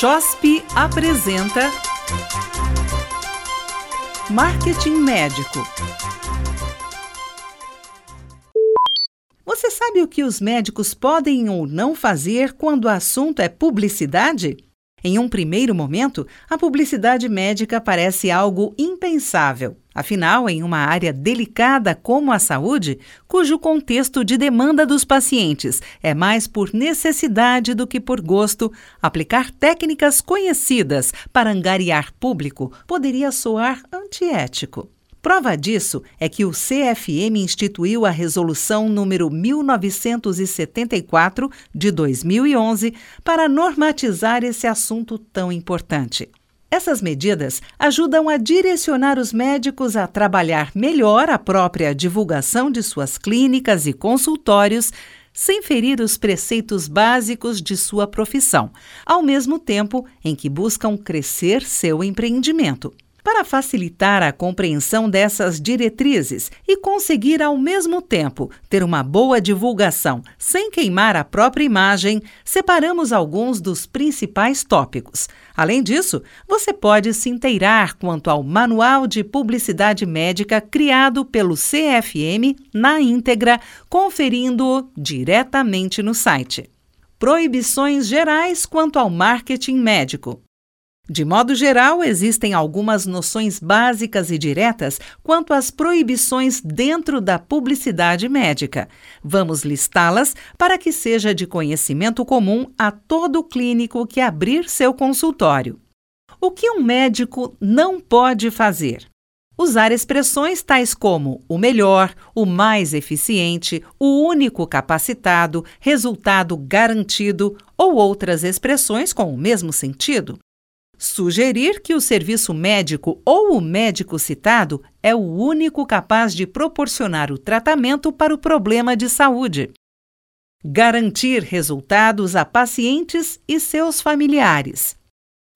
CHOSP apresenta Marketing Médico. Você sabe o que os médicos podem ou não fazer quando o assunto é publicidade? Em um primeiro momento, a publicidade médica parece algo impensável. Afinal, em uma área delicada como a saúde, cujo contexto de demanda dos pacientes é mais por necessidade do que por gosto, aplicar técnicas conhecidas para angariar público poderia soar antiético. Prova disso é que o CFM instituiu a Resolução número 1974 de 2011 para normatizar esse assunto tão importante. Essas medidas ajudam a direcionar os médicos a trabalhar melhor a própria divulgação de suas clínicas e consultórios, sem ferir os preceitos básicos de sua profissão, ao mesmo tempo em que buscam crescer seu empreendimento. Para facilitar a compreensão dessas diretrizes e conseguir, ao mesmo tempo, ter uma boa divulgação sem queimar a própria imagem, separamos alguns dos principais tópicos. Além disso, você pode se inteirar quanto ao Manual de Publicidade Médica criado pelo CFM na íntegra, conferindo-o diretamente no site. Proibições gerais quanto ao marketing médico. De modo geral, existem algumas noções básicas e diretas quanto às proibições dentro da publicidade médica. Vamos listá-las para que seja de conhecimento comum a todo clínico que abrir seu consultório. O que um médico não pode fazer? Usar expressões tais como o melhor, o mais eficiente, o único capacitado, resultado garantido ou outras expressões com o mesmo sentido. Sugerir que o serviço médico ou o médico citado é o único capaz de proporcionar o tratamento para o problema de saúde. Garantir resultados a pacientes e seus familiares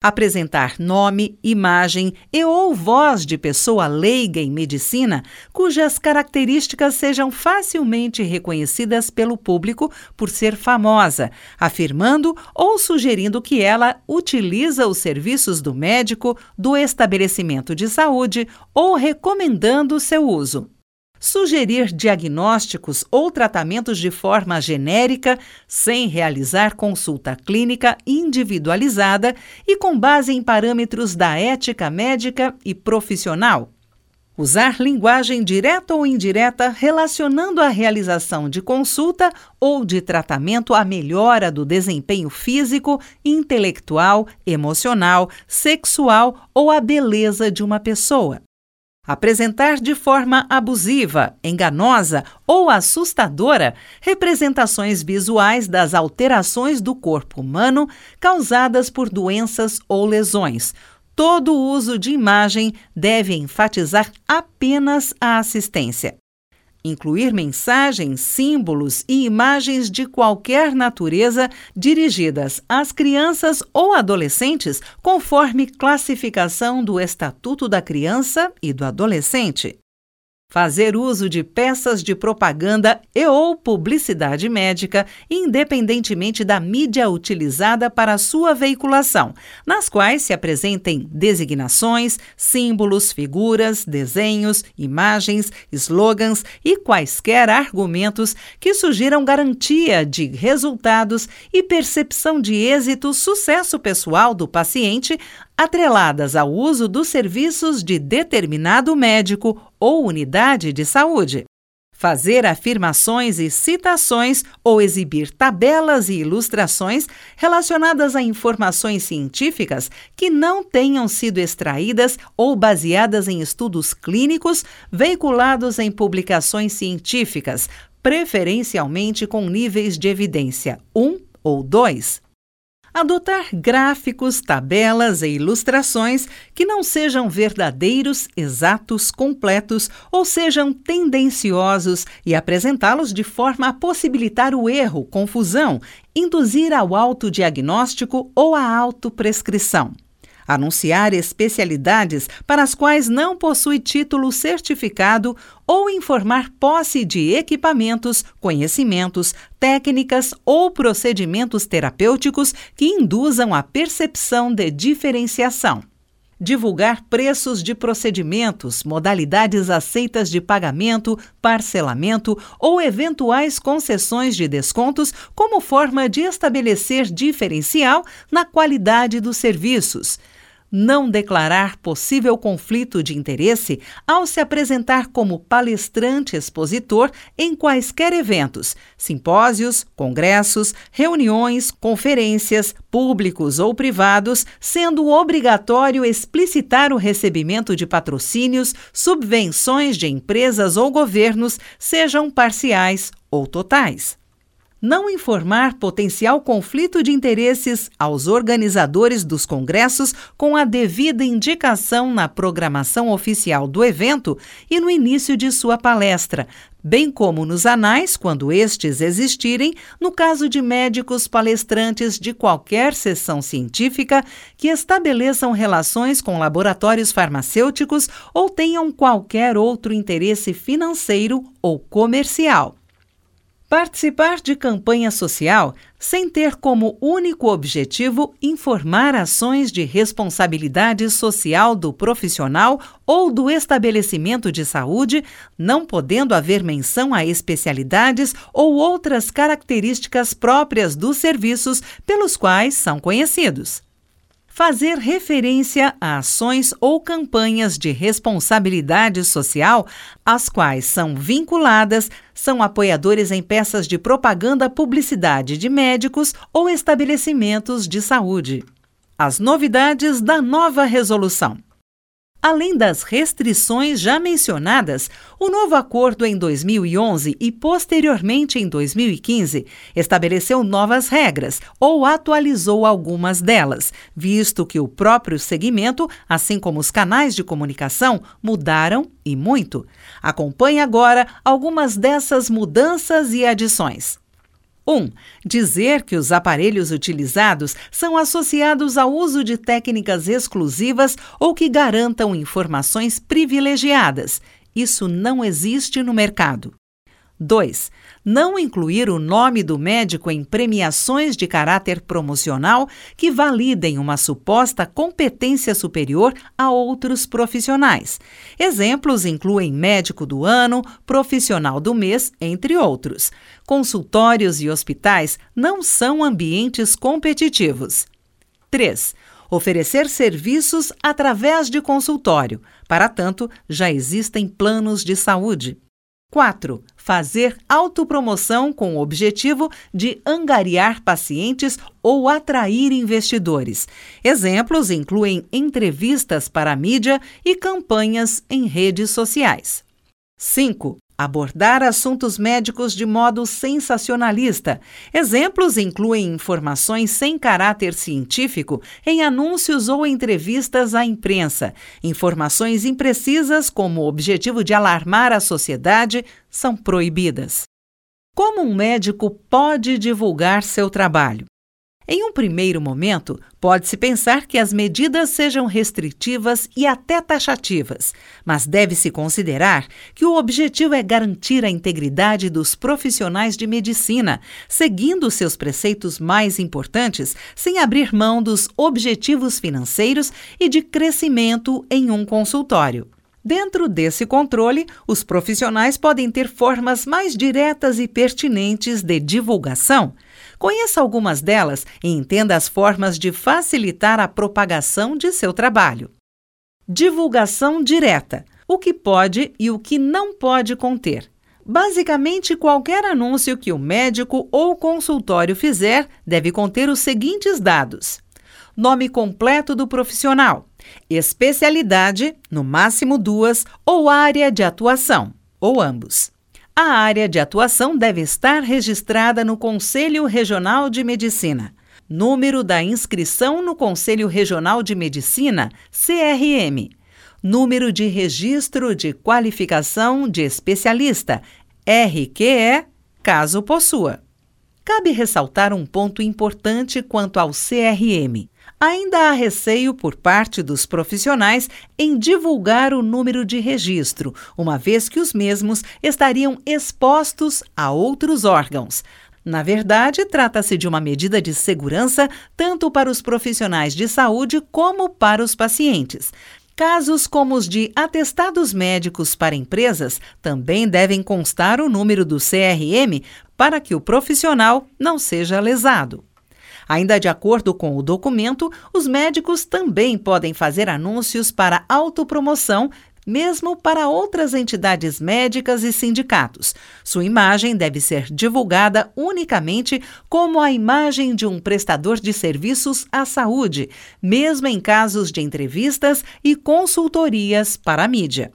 apresentar nome, imagem e ou voz de pessoa leiga em medicina cujas características sejam facilmente reconhecidas pelo público por ser famosa, afirmando ou sugerindo que ela utiliza os serviços do médico, do estabelecimento de saúde ou recomendando seu uso sugerir diagnósticos ou tratamentos de forma genérica, sem realizar consulta clínica individualizada e com base em parâmetros da ética médica e profissional. Usar linguagem direta ou indireta relacionando a realização de consulta ou de tratamento à melhora do desempenho físico, intelectual, emocional, sexual ou à beleza de uma pessoa apresentar de forma abusiva, enganosa ou assustadora representações visuais das alterações do corpo humano causadas por doenças ou lesões. Todo uso de imagem deve enfatizar apenas a assistência incluir mensagens, símbolos e imagens de qualquer natureza dirigidas às crianças ou adolescentes, conforme classificação do Estatuto da Criança e do Adolescente fazer uso de peças de propaganda e ou publicidade médica, independentemente da mídia utilizada para sua veiculação, nas quais se apresentem designações, símbolos, figuras, desenhos, imagens, slogans e quaisquer argumentos que sugiram garantia de resultados e percepção de êxito, sucesso pessoal do paciente, atreladas ao uso dos serviços de determinado médico ou unidade de saúde. Fazer afirmações e citações ou exibir tabelas e ilustrações relacionadas a informações científicas que não tenham sido extraídas ou baseadas em estudos clínicos veiculados em publicações científicas, preferencialmente com níveis de evidência 1 ou 2. Adotar gráficos, tabelas e ilustrações que não sejam verdadeiros, exatos, completos ou sejam tendenciosos e apresentá-los de forma a possibilitar o erro, confusão, induzir ao autodiagnóstico ou à autoprescrição anunciar especialidades para as quais não possui título certificado ou informar posse de equipamentos, conhecimentos, técnicas ou procedimentos terapêuticos que induzam a percepção de diferenciação. Divulgar preços de procedimentos, modalidades aceitas de pagamento, parcelamento ou eventuais concessões de descontos como forma de estabelecer diferencial na qualidade dos serviços não declarar possível conflito de interesse ao se apresentar como palestrante expositor em quaisquer eventos, simpósios, congressos, reuniões, conferências, públicos ou privados, sendo obrigatório explicitar o recebimento de patrocínios, subvenções de empresas ou governos, sejam parciais ou totais não informar potencial conflito de interesses aos organizadores dos congressos com a devida indicação na programação oficial do evento e no início de sua palestra, bem como nos anais, quando estes existirem, no caso de médicos palestrantes de qualquer sessão científica que estabeleçam relações com laboratórios farmacêuticos ou tenham qualquer outro interesse financeiro ou comercial. Participar de campanha social sem ter como único objetivo informar ações de responsabilidade social do profissional ou do estabelecimento de saúde, não podendo haver menção a especialidades ou outras características próprias dos serviços pelos quais são conhecidos fazer referência a ações ou campanhas de responsabilidade social, às quais são vinculadas, são apoiadores em peças de propaganda publicidade de médicos ou estabelecimentos de saúde. As novidades da nova resolução. Além das restrições já mencionadas, o novo acordo em 2011 e posteriormente em 2015 estabeleceu novas regras ou atualizou algumas delas, visto que o próprio segmento, assim como os canais de comunicação, mudaram e muito. Acompanhe agora algumas dessas mudanças e adições. 1. Um, dizer que os aparelhos utilizados são associados ao uso de técnicas exclusivas ou que garantam informações privilegiadas. Isso não existe no mercado. 2. Não incluir o nome do médico em premiações de caráter promocional que validem uma suposta competência superior a outros profissionais. Exemplos incluem médico do ano, profissional do mês, entre outros. Consultórios e hospitais não são ambientes competitivos. 3 oferecer serviços através de consultório. Para tanto, já existem planos de saúde. 4. Fazer autopromoção com o objetivo de angariar pacientes ou atrair investidores. Exemplos incluem entrevistas para a mídia e campanhas em redes sociais. 5 abordar assuntos médicos de modo sensacionalista. Exemplos incluem informações sem caráter científico em anúncios ou entrevistas à imprensa. Informações imprecisas, como objetivo de alarmar a sociedade, são proibidas. Como um médico pode divulgar seu trabalho? Em um primeiro momento, pode-se pensar que as medidas sejam restritivas e até taxativas, mas deve-se considerar que o objetivo é garantir a integridade dos profissionais de medicina, seguindo seus preceitos mais importantes, sem abrir mão dos objetivos financeiros e de crescimento em um consultório. Dentro desse controle, os profissionais podem ter formas mais diretas e pertinentes de divulgação Conheça algumas delas e entenda as formas de facilitar a propagação de seu trabalho. Divulgação direta: o que pode e o que não pode conter. Basicamente, qualquer anúncio que o médico ou consultório fizer deve conter os seguintes dados: nome completo do profissional, especialidade, no máximo duas, ou área de atuação, ou ambos. A área de atuação deve estar registrada no Conselho Regional de Medicina. Número da inscrição no Conselho Regional de Medicina, CRM. Número de registro de qualificação de especialista, RQE, caso possua. Cabe ressaltar um ponto importante quanto ao CRM. Ainda há receio por parte dos profissionais em divulgar o número de registro, uma vez que os mesmos estariam expostos a outros órgãos. Na verdade, trata-se de uma medida de segurança tanto para os profissionais de saúde como para os pacientes. Casos como os de atestados médicos para empresas também devem constar o número do CRM para que o profissional não seja lesado. Ainda de acordo com o documento, os médicos também podem fazer anúncios para autopromoção mesmo para outras entidades médicas e sindicatos. Sua imagem deve ser divulgada unicamente como a imagem de um prestador de serviços à saúde, mesmo em casos de entrevistas e consultorias para a mídia.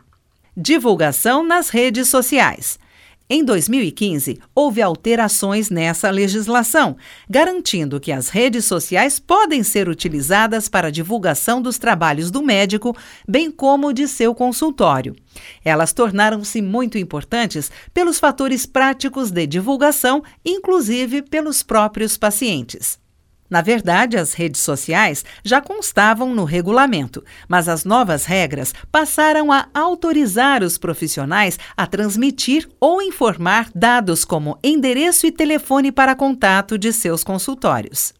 Divulgação nas redes sociais. Em 2015, houve alterações nessa legislação, garantindo que as redes sociais podem ser utilizadas para divulgação dos trabalhos do médico, bem como de seu consultório. Elas tornaram-se muito importantes pelos fatores práticos de divulgação, inclusive pelos próprios pacientes. Na verdade, as redes sociais já constavam no regulamento, mas as novas regras passaram a autorizar os profissionais a transmitir ou informar dados como endereço e telefone para contato de seus consultórios.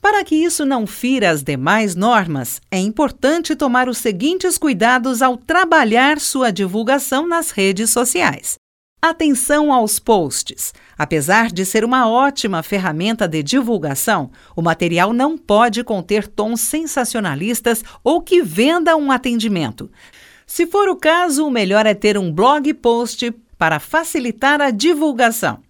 Para que isso não fira as demais normas, é importante tomar os seguintes cuidados ao trabalhar sua divulgação nas redes sociais. Atenção aos posts. Apesar de ser uma ótima ferramenta de divulgação, o material não pode conter tons sensacionalistas ou que venda um atendimento. Se for o caso, o melhor é ter um blog post para facilitar a divulgação.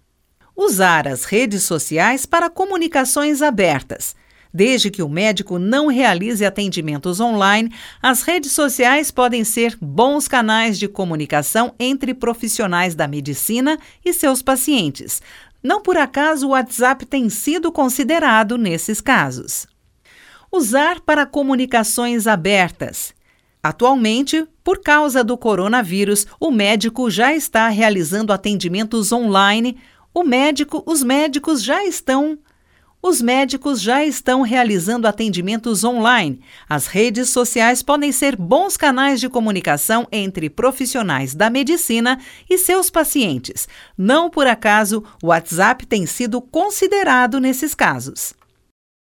Usar as redes sociais para comunicações abertas. Desde que o médico não realize atendimentos online, as redes sociais podem ser bons canais de comunicação entre profissionais da medicina e seus pacientes. Não por acaso o WhatsApp tem sido considerado nesses casos. Usar para comunicações abertas. Atualmente, por causa do coronavírus, o médico já está realizando atendimentos online. O médico, os médicos já estão os médicos já estão realizando atendimentos online. As redes sociais podem ser bons canais de comunicação entre profissionais da medicina e seus pacientes. Não por acaso, o WhatsApp tem sido considerado nesses casos.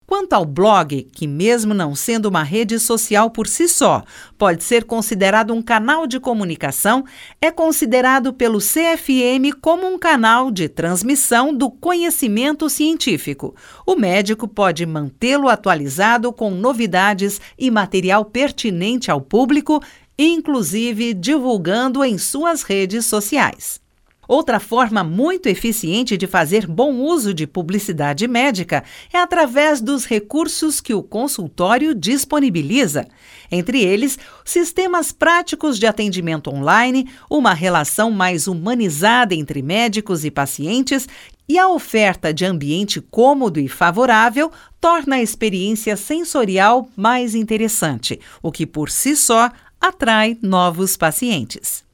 Quanto ao blog, que, mesmo não sendo uma rede social por si só, pode ser considerado um canal de comunicação, é considerado pelo CFM como um canal de transmissão do conhecimento científico. O médico pode mantê-lo atualizado com novidades e material pertinente ao público, inclusive divulgando em suas redes sociais. Outra forma muito eficiente de fazer bom uso de publicidade médica é através dos recursos que o consultório disponibiliza. Entre eles, sistemas práticos de atendimento online, uma relação mais humanizada entre médicos e pacientes e a oferta de ambiente cômodo e favorável torna a experiência sensorial mais interessante, o que por si só atrai novos pacientes.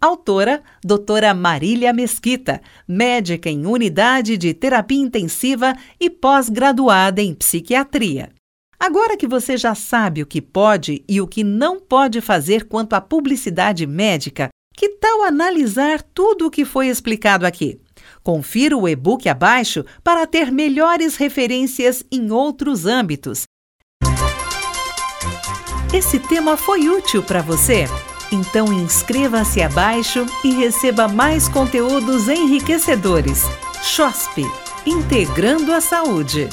Autora, doutora Marília Mesquita, médica em unidade de terapia intensiva e pós-graduada em psiquiatria. Agora que você já sabe o que pode e o que não pode fazer quanto à publicidade médica, que tal analisar tudo o que foi explicado aqui? Confira o e-book abaixo para ter melhores referências em outros âmbitos. Esse tema foi útil para você? Então inscreva-se abaixo e receba mais conteúdos enriquecedores. CHOSP Integrando a Saúde.